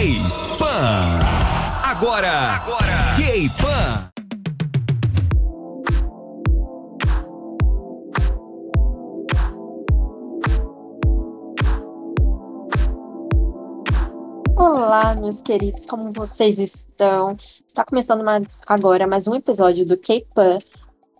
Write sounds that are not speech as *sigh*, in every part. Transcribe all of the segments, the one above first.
K-Pan. Agora, agora, K-Pan. Olá, meus queridos, como vocês estão? Está começando mais, agora mais um episódio do K-Pan,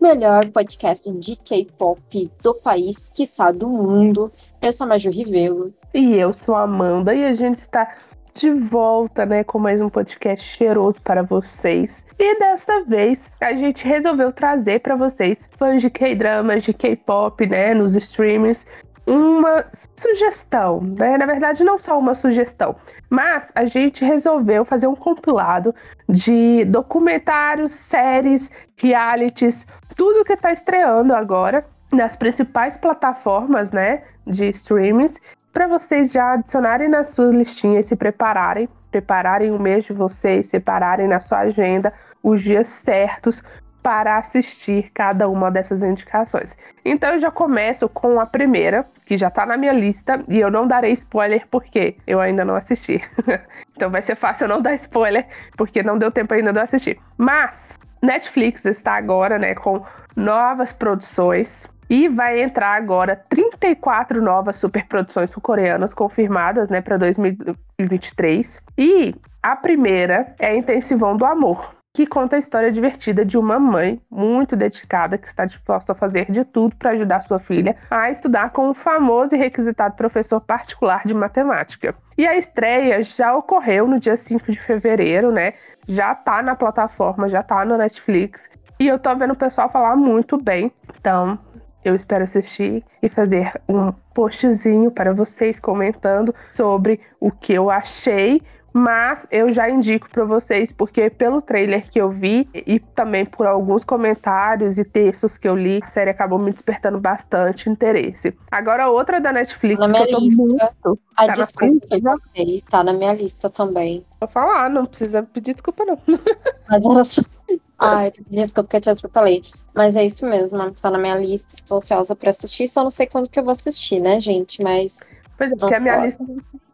melhor podcast de K-pop do país, quiçá do mundo. Eu sou a Maju Rivelo. E eu sou a Amanda, e a gente está de volta, né, com mais um podcast cheiroso para vocês. E desta vez a gente resolveu trazer para vocês, fãs de K-dramas, de K-pop, né, nos streamings, uma sugestão, né? Na verdade, não só uma sugestão, mas a gente resolveu fazer um compilado de documentários, séries, realities, tudo que está estreando agora nas principais plataformas, né, de streamings, para vocês já adicionarem na sua listinha e se prepararem, prepararem o mês de vocês, separarem na sua agenda os dias certos para assistir cada uma dessas indicações. Então eu já começo com a primeira, que já tá na minha lista, e eu não darei spoiler porque eu ainda não assisti. *laughs* então vai ser fácil eu não dar spoiler, porque não deu tempo ainda de eu assistir. Mas Netflix está agora, né, com novas produções. E vai entrar agora 34 novas superproduções sul-coreanas confirmadas, né, para 2023. E a primeira é Intensivão do Amor, que conta a história divertida de uma mãe muito dedicada que está disposta a fazer de tudo para ajudar sua filha a estudar com um famoso e requisitado professor particular de matemática. E a estreia já ocorreu no dia 5 de fevereiro, né? Já tá na plataforma, já tá no Netflix. E eu tô vendo o pessoal falar muito bem. Então, eu espero assistir e fazer um postzinho para vocês comentando sobre o que eu achei, mas eu já indico para vocês, porque pelo trailer que eu vi e também por alguns comentários e textos que eu li, a série acabou me despertando bastante interesse. Agora, outra da Netflix na minha que eu tô lista. muito. A Tá na desculpa de vocês, tá na minha lista também. Vou falar, não precisa pedir desculpa, não. Mas era só. Ai, desculpa que eu te atropelei. Mas é isso mesmo, tá na minha lista, estou ansiosa pra assistir, só não sei quando que eu vou assistir, né, gente? Mas Pois é, porque a minha olha. lista,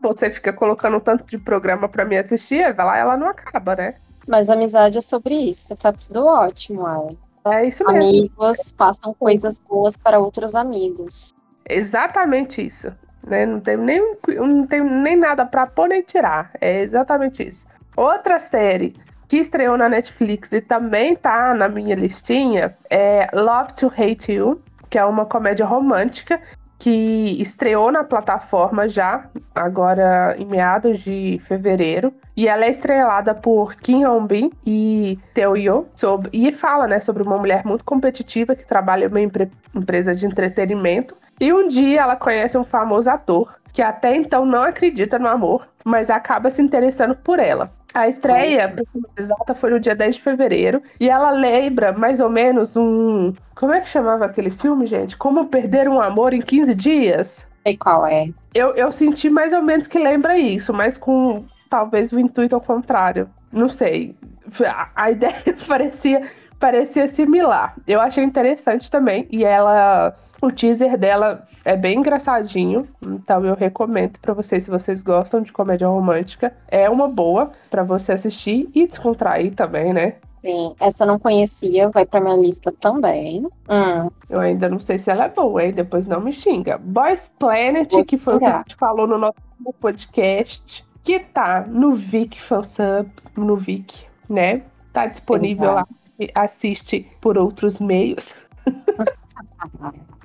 você fica colocando um tanto de programa pra me assistir, vai lá, ela não acaba, né? Mas amizade é sobre isso, tá tudo ótimo, Alan. É isso mesmo. Amigos passam coisas boas para outros amigos. Exatamente isso. Né? Não tem nem, não tem nem nada pra pôr nem tirar. É exatamente isso. Outra série que estreou na Netflix e também tá na minha listinha é Love to Hate You, que é uma comédia romântica que estreou na plataforma já, agora em meados de fevereiro. E ela é estrelada por Kim Hong-bin e Teo Yo, sobre, e fala né, sobre uma mulher muito competitiva que trabalha em uma empre- empresa de entretenimento. E um dia ela conhece um famoso ator que até então não acredita no amor, mas acaba se interessando por ela. A estreia, pra ser mais exata, foi no dia 10 de fevereiro. E ela lembra mais ou menos um. Como é que chamava aquele filme, gente? Como Perder um Amor em 15 Dias? Sei qual é. Eu, eu senti mais ou menos que lembra isso, mas com talvez o intuito ao contrário. Não sei. A, a *laughs* ideia parecia, parecia similar. Eu achei interessante também. E ela. O teaser dela é bem engraçadinho, então eu recomendo pra vocês se vocês gostam de comédia romântica. É uma boa pra você assistir e descontrair também, né? Sim, essa eu não conhecia, vai pra minha lista também. Hum, Eu ainda não sei se ela é boa, hein? Depois não me xinga. Boys Planet, Vou que foi o que a xingar. gente falou no nosso podcast, que tá no Vic Fansubs, no Vic, né? Tá disponível lá. Assiste por outros meios. *laughs*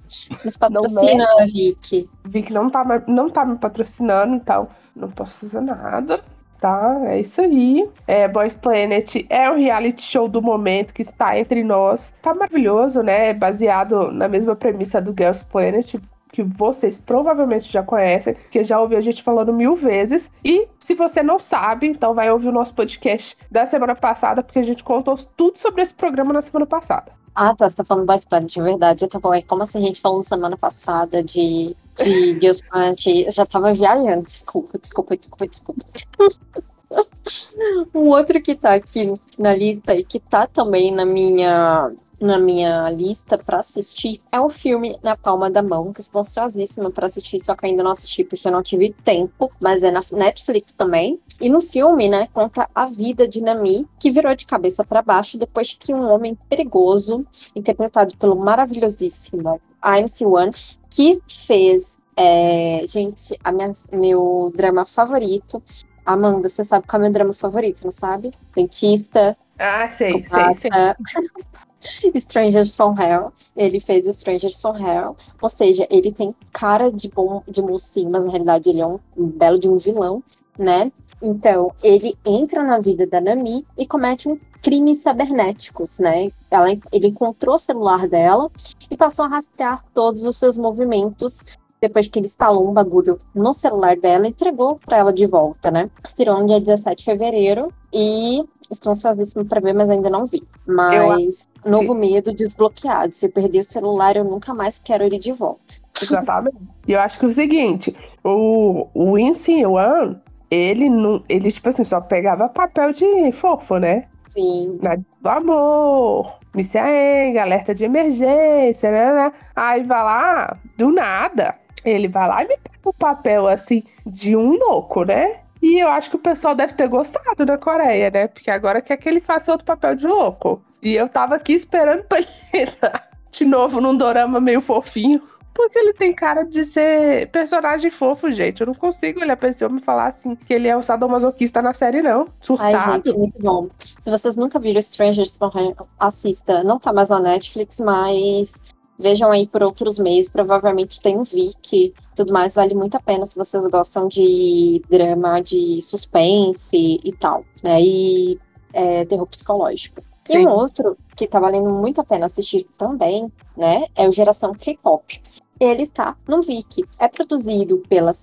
nos patrocina, Vicky. Vic não tá, não tá me patrocinando, então não posso fazer nada. Tá, é isso aí. É, Boys Planet é um reality show do momento que está entre nós. Tá maravilhoso, né? É Baseado na mesma premissa do Girls Planet, que vocês provavelmente já conhecem, que já ouviu a gente falando mil vezes. E se você não sabe, então vai ouvir o nosso podcast da semana passada, porque a gente contou tudo sobre esse programa na semana passada. Ah, tá, você tá falando Boys Planet, é verdade. Eu tô falando, como assim a gente falou semana passada de, de *laughs* Deus Planet? Eu já tava viajando, desculpa, desculpa, desculpa, desculpa. *laughs* um outro que tá aqui na lista e que tá também na minha na minha lista pra assistir é o filme Na Palma da Mão, que eu estou ansiosíssima pra assistir, só que ainda não assisti porque eu não tive tempo, mas é na Netflix também. E no filme, né, conta a vida de Nami, que virou de cabeça para baixo depois que um homem perigoso, interpretado pelo maravilhosíssimo IMC One, que fez, é, gente, a minha, meu drama favorito. Amanda, você sabe qual é o meu drama favorito, não sabe? Dentista. Ah, sei, sei, sei. Strangers from Hell. Ele fez Strangers from Hell. Ou seja, ele tem cara de bom de mocinho, mas na realidade ele é um, um belo de um vilão, né? Então, ele entra na vida da Nami e comete um crimes cibernéticos, né? Ela, ele encontrou o celular dela e passou a rastrear todos os seus movimentos depois que ele instalou um bagulho no celular dela, entregou para ela de volta, né? Estirou no dia 17 de fevereiro e estou ansiosíssima para ver, mas ainda não vi. Mas eu... novo medo desbloqueado. Se eu perder o celular, eu nunca mais quero ele de volta. Exatamente. E eu acho que é o seguinte, o, o Incy One, ele não. Ele, tipo assim, só pegava papel de fofo, né? Sim. Na, do amor, missa alerta de emergência, né, né? Aí vai lá, do nada, ele vai lá e me pega o papel assim de um louco, né? E eu acho que o pessoal deve ter gostado da Coreia, né? Porque agora quer que ele faça outro papel de louco. E eu tava aqui esperando pra ele *laughs* entrar de novo num dorama meio fofinho. Porque ele tem cara de ser personagem fofo, gente. Eu não consigo olhar pra esse homem e falar assim que ele é um sadomasoquista na série, não. Surtado. Ai, gente, muito bom. Se vocês nunca viram Strangers assista. Não tá mais na Netflix, mas vejam aí por outros meios. Provavelmente tem um Viki tudo mais. Vale muito a pena se vocês gostam de drama, de suspense e tal, né? E é, terror psicológico. Sim. E um outro que tá valendo muito a pena assistir também, né? É o Geração K-pop ele está no Viki. É produzido pela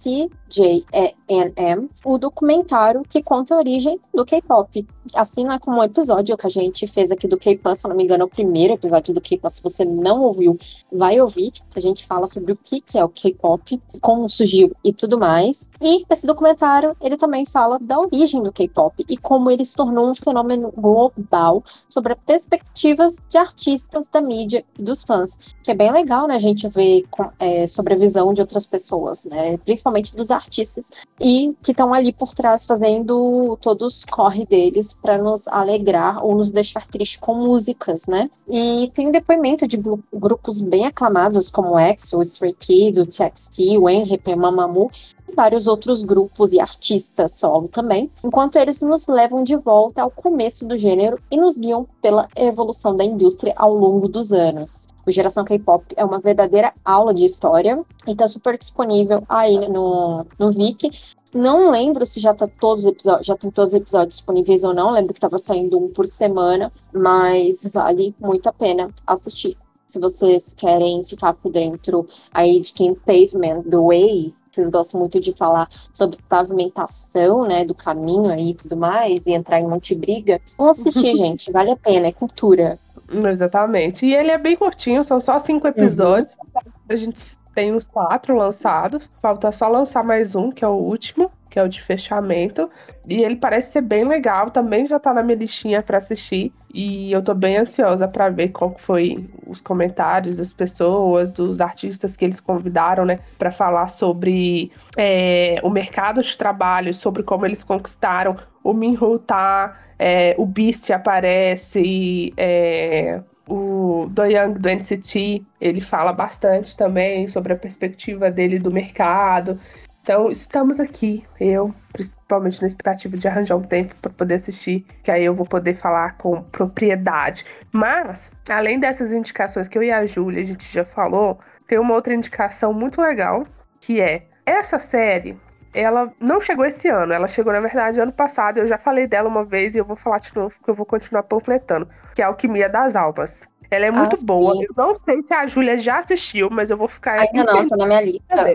O documentário que conta a origem do K-pop. Assim não é como um episódio que a gente fez aqui do K-pop, se não me engano, é o primeiro episódio do K-pop. Se você não ouviu, vai ouvir, que a gente fala sobre o que é o K-pop, como surgiu e tudo mais. E esse documentário, ele também fala da origem do K-pop e como ele se tornou um fenômeno global sobre as perspectivas de artistas, da mídia e dos fãs. Que é bem legal, né, a gente ver é, sobre a visão de outras pessoas, né? Principalmente dos artistas, e que estão ali por trás fazendo todos corre deles para nos alegrar ou nos deixar tristes com músicas, né? E tem depoimento de grupos bem aclamados como o EXO, o Stray Kids, o TXT, o Enhypen, Mamamoo, vários outros grupos e artistas solo também, enquanto eles nos levam de volta ao começo do gênero e nos guiam pela evolução da indústria ao longo dos anos. O Geração K-Pop é uma verdadeira aula de história e está super disponível aí no, no Viki. Não lembro se já tá todos os episódios, já tem todos os episódios disponíveis ou não. Lembro que estava saindo um por semana, mas vale muito a pena assistir. Se vocês querem ficar por dentro aí de quem Pavement, The Way, vocês gostam muito de falar sobre pavimentação, né, do caminho aí e tudo mais, e entrar em monte briga, vão assistir, *laughs* gente, vale a pena, é cultura. Exatamente. E ele é bem curtinho, são só cinco episódios. Uhum. A gente tem os quatro lançados. Falta só lançar mais um, que é o último, que é o de fechamento. E ele parece ser bem legal, também já tá na minha listinha para assistir. E eu tô bem ansiosa para ver qual foi os comentários das pessoas, dos artistas que eles convidaram, né, para falar sobre é, o mercado de trabalho, sobre como eles conquistaram o Minho tá, é, o Beast aparece, é, o Do Young do NCT, ele fala bastante também sobre a perspectiva dele do mercado. Então, estamos aqui, eu, principalmente na expectativa de arranjar um tempo para poder assistir, que aí eu vou poder falar com propriedade. Mas, além dessas indicações que eu e a Júlia a gente já falou, tem uma outra indicação muito legal, que é essa série, ela não chegou esse ano, ela chegou, na verdade, ano passado. Eu já falei dela uma vez e eu vou falar de novo, porque eu vou continuar panfletando, que é a Alquimia das Almas. Ela é muito ah, boa. Sim. Eu não sei se a Júlia já assistiu, mas eu vou ficar. Ainda não, tá na minha lista.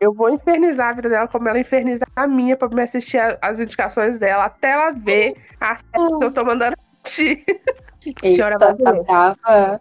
Eu vou infernizar a vida dela como ela inferniza a minha pra me assistir as indicações dela, até ela ver a série que eu tô mandando assistir. *laughs* Eita, tá brava.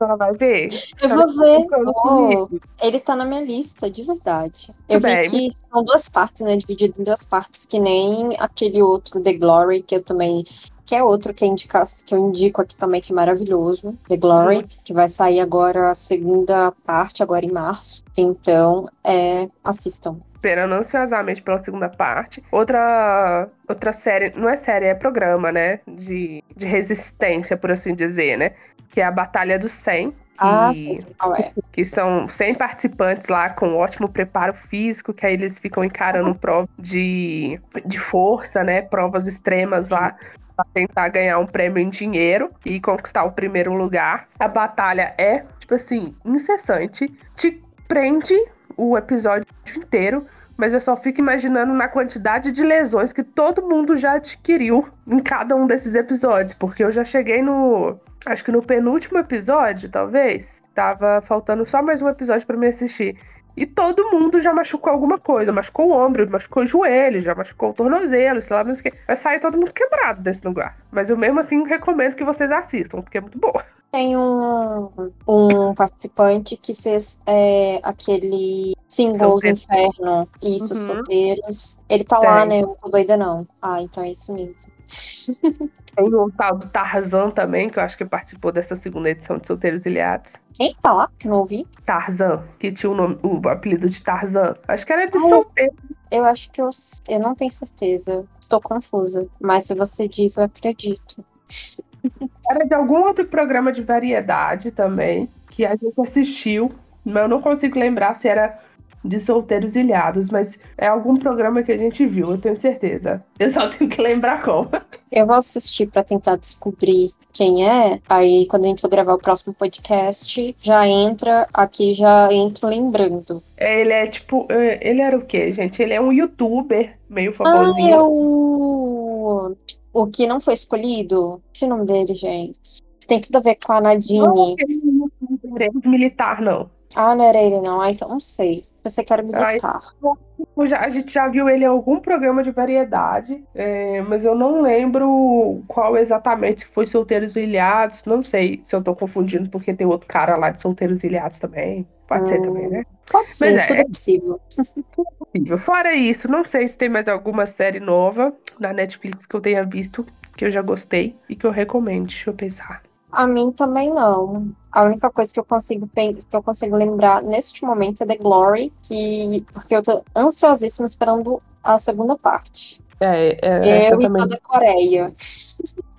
Ela vai ver. Eu vou ver. Oh, ele tá na minha lista, de verdade. Eu vi que são duas partes, né? Dividido em duas partes, que nem aquele outro, The Glory, que eu também que é outro que, indica, que eu indico aqui também, que é maravilhoso, The Glory, uhum. que vai sair agora a segunda parte, agora em março. Então, é, assistam esperando ansiosamente pela segunda parte. Outra outra série, não é série, é programa, né? De, de resistência, por assim dizer, né? Que é a Batalha dos 100. Ah, que, sim, qual é. Que são 100 participantes lá com ótimo preparo físico, que aí eles ficam encarando uhum. provas de, de força, né? Provas extremas lá para tentar ganhar um prêmio em dinheiro e conquistar o primeiro lugar. A batalha é, tipo assim, incessante. Te prende o episódio inteiro, mas eu só fico imaginando na quantidade de lesões que todo mundo já adquiriu em cada um desses episódios, porque eu já cheguei no. Acho que no penúltimo episódio, talvez. Tava faltando só mais um episódio para me assistir. E todo mundo já machucou alguma coisa. Machucou o ombro, machucou o joelho, já machucou o tornozelo, sei lá, mas o que. Vai sair todo mundo quebrado desse lugar. Mas eu mesmo assim recomendo que vocês assistam, porque é muito boa. Tem um, um participante que fez é, aquele Singles Inferno. Isso, uhum. solteiros. Ele tá Tem. lá, né? Eu não tô doida, não. Ah, então é isso mesmo. *laughs* Tem o tal do Tarzan também, que eu acho que participou dessa segunda edição de Solteiros Ilhados. Quem tá lá? Que não ouvi? Tarzan, que tinha o, nome, o apelido de Tarzan. Acho que era de ah, solteiro. Eu acho que eu, eu não tenho certeza. Estou confusa. Mas se você diz, eu acredito. *laughs* Era de algum outro programa de variedade também, que a gente assistiu, mas eu não consigo lembrar se era de solteiros ilhados, mas é algum programa que a gente viu, eu tenho certeza. Eu só *laughs* tenho que lembrar como. Eu vou assistir para tentar descobrir quem é. Aí, quando a gente for gravar o próximo podcast, já entra aqui, já entro lembrando. É, ele é tipo. É, ele era o quê, gente? Ele é um youtuber meio famosinho. Ah, é o. O que não foi escolhido? Esse é nome dele, gente. Tem tudo a ver com a Nadine. Não, não é militar, não. Ah, não era ele, não. Ah, então não sei. Você quer militar. Ai, já, a gente já viu ele em algum programa de variedade, é, mas eu não lembro qual exatamente foi Solteiros Ilhados. Não sei se eu tô confundindo, porque tem outro cara lá de Solteiros Ilhados também. Pode hum, ser também, né? Pode ser, mas tudo é, é possível. possível. Fora isso, não sei se tem mais alguma série nova na Netflix que eu tenha visto, que eu já gostei e que eu recomendo. Deixa eu pensar. A mim também não. A única coisa que eu consigo que eu consigo lembrar neste momento é The Glory, que porque eu tô ansiosíssima esperando a segunda parte. É, é eu e toda a Coreia.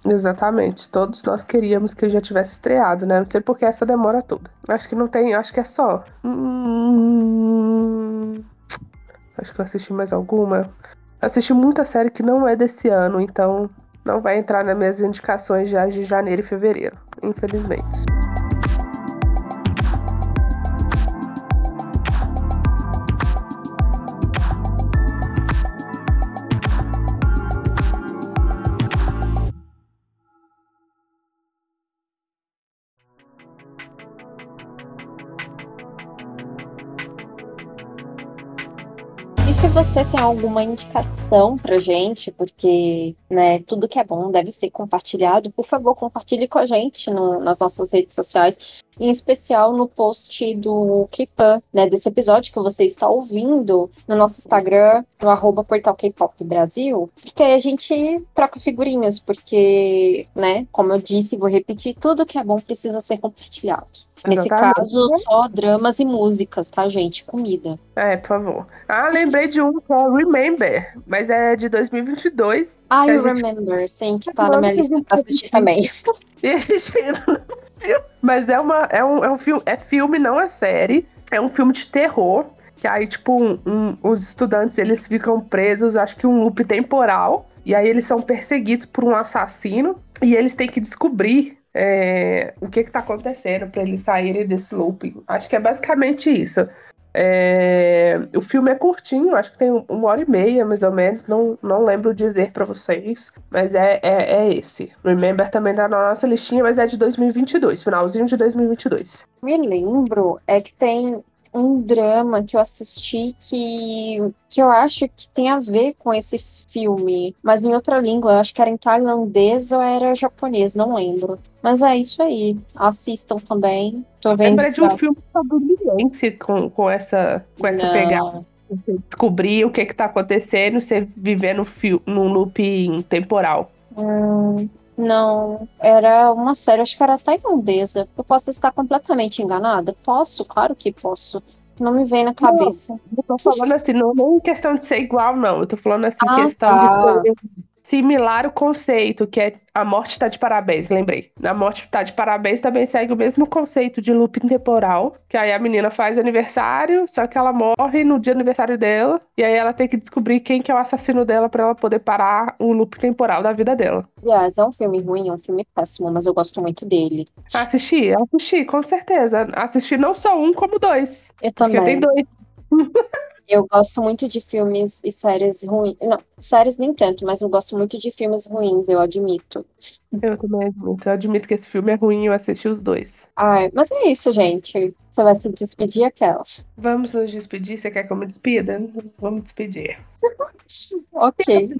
Exatamente. Todos nós queríamos que já tivesse estreado, né? Não sei por que essa demora toda. Acho que não tem, acho que é só. Hum... Acho que eu assisti mais alguma. Eu assisti muita série que não é desse ano, então não vai entrar nas minhas indicações já de janeiro e fevereiro, infelizmente. Você tem alguma indicação pra gente, porque né, tudo que é bom deve ser compartilhado, por favor, compartilhe com a gente no, nas nossas redes sociais, em especial no post do Kipan, né, desse episódio que você está ouvindo no nosso Instagram, no arroba portal K-Pop Brasil, porque a gente troca figurinhas, porque, né, como eu disse, vou repetir, tudo que é bom precisa ser compartilhado. Nesse caso, só dramas e músicas, tá, gente? Comida. É, por favor. Ah, lembrei de um que é Remember, mas é de 2022. Ah, eu gente... Remember, sim, que tá na minha lista pra assistir também. E a gente Mas é, uma, é, um, é um filme, é filme, não é série. É um filme de terror. Que aí, tipo, um, um, os estudantes, eles ficam presos, acho que um loop temporal. E aí eles são perseguidos por um assassino. E eles têm que descobrir é, o que está acontecendo para eles saírem desse looping. Acho que é basicamente isso. É, o filme é curtinho, acho que tem uma hora e meia, mais ou menos. Não, não lembro dizer para vocês, mas é, é, é, esse. Remember também tá na nossa listinha, mas é de 2022, finalzinho de 2022. Me lembro, é que tem um drama que eu assisti que, que eu acho que tem a ver com esse filme, mas em outra língua, eu acho que era em tailandês ou era japonês, não lembro. Mas é isso aí, assistam também. Tô vendo Lembra de um filme estadunidense com, com essa, com essa pegada. Descobrir o que que tá acontecendo, você viver no, no looping temporal. Hum, não, era uma série, acho que era tailandesa. Eu posso estar completamente enganada? Posso, claro que posso. Não me vem na cabeça. Não, eu tô falando assim, não, não questão de ser igual, não. Eu tô falando assim, ah, questão tá. de similar o conceito, que é a morte está de parabéns, lembrei. A morte está de parabéns também segue o mesmo conceito de looping temporal, que aí a menina faz aniversário, só que ela morre no dia do aniversário dela, e aí ela tem que descobrir quem que é o assassino dela para ela poder parar o loop temporal da vida dela. Aliás, é um filme ruim, é um filme péssimo, mas eu gosto muito dele. Assisti, assisti, com certeza. Assisti não só um, como dois. Eu também. Porque tem dois. *laughs* Eu gosto muito de filmes e séries ruins. Não, séries nem tanto, mas eu gosto muito de filmes ruins, eu admito. Eu também admito. Eu admito que esse filme é ruim, eu assisti os dois. Ai, mas é isso, gente. Você vai se despedir, aquelas? Vamos nos despedir. Você quer que eu me despida? Vamos despedir. *laughs* ok.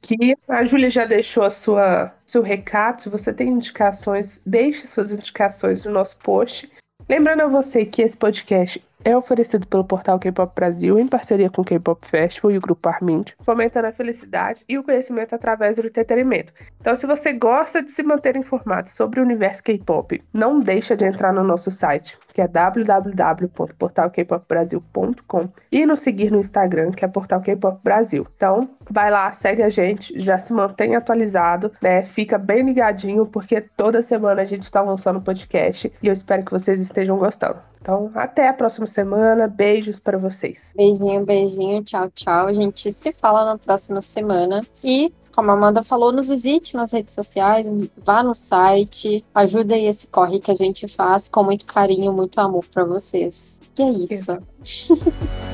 Que a Júlia já deixou a sua seu recado. Se você tem indicações, deixe suas indicações no nosso post. Lembrando a você que esse podcast é oferecido pelo portal K-Pop Brasil em parceria com o K-Pop Festival e o Grupo Armind, fomentando a felicidade e o conhecimento através do entretenimento. Então, se você gosta de se manter informado sobre o universo K-Pop, não deixa de entrar no nosso site, que é www.portalkpopbrasil.com e nos seguir no Instagram, que é Portal K-Pop Brasil. Então, vai lá, segue a gente, já se mantém atualizado, né? Fica bem ligadinho, porque toda semana a gente está lançando podcast e eu espero que vocês estejam gostando. Então, até a próxima semana. Beijos para vocês. Beijinho, beijinho. Tchau, tchau. A gente se fala na próxima semana. E, como a Amanda falou, nos visite nas redes sociais, vá no site, ajuda aí esse corre que a gente faz com muito carinho, muito amor para vocês. E é isso. *laughs*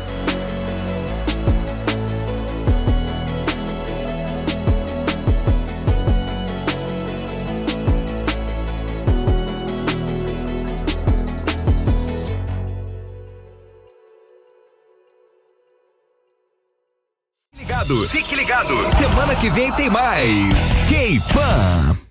fique ligado. Semana que vem tem mais. K-Pan.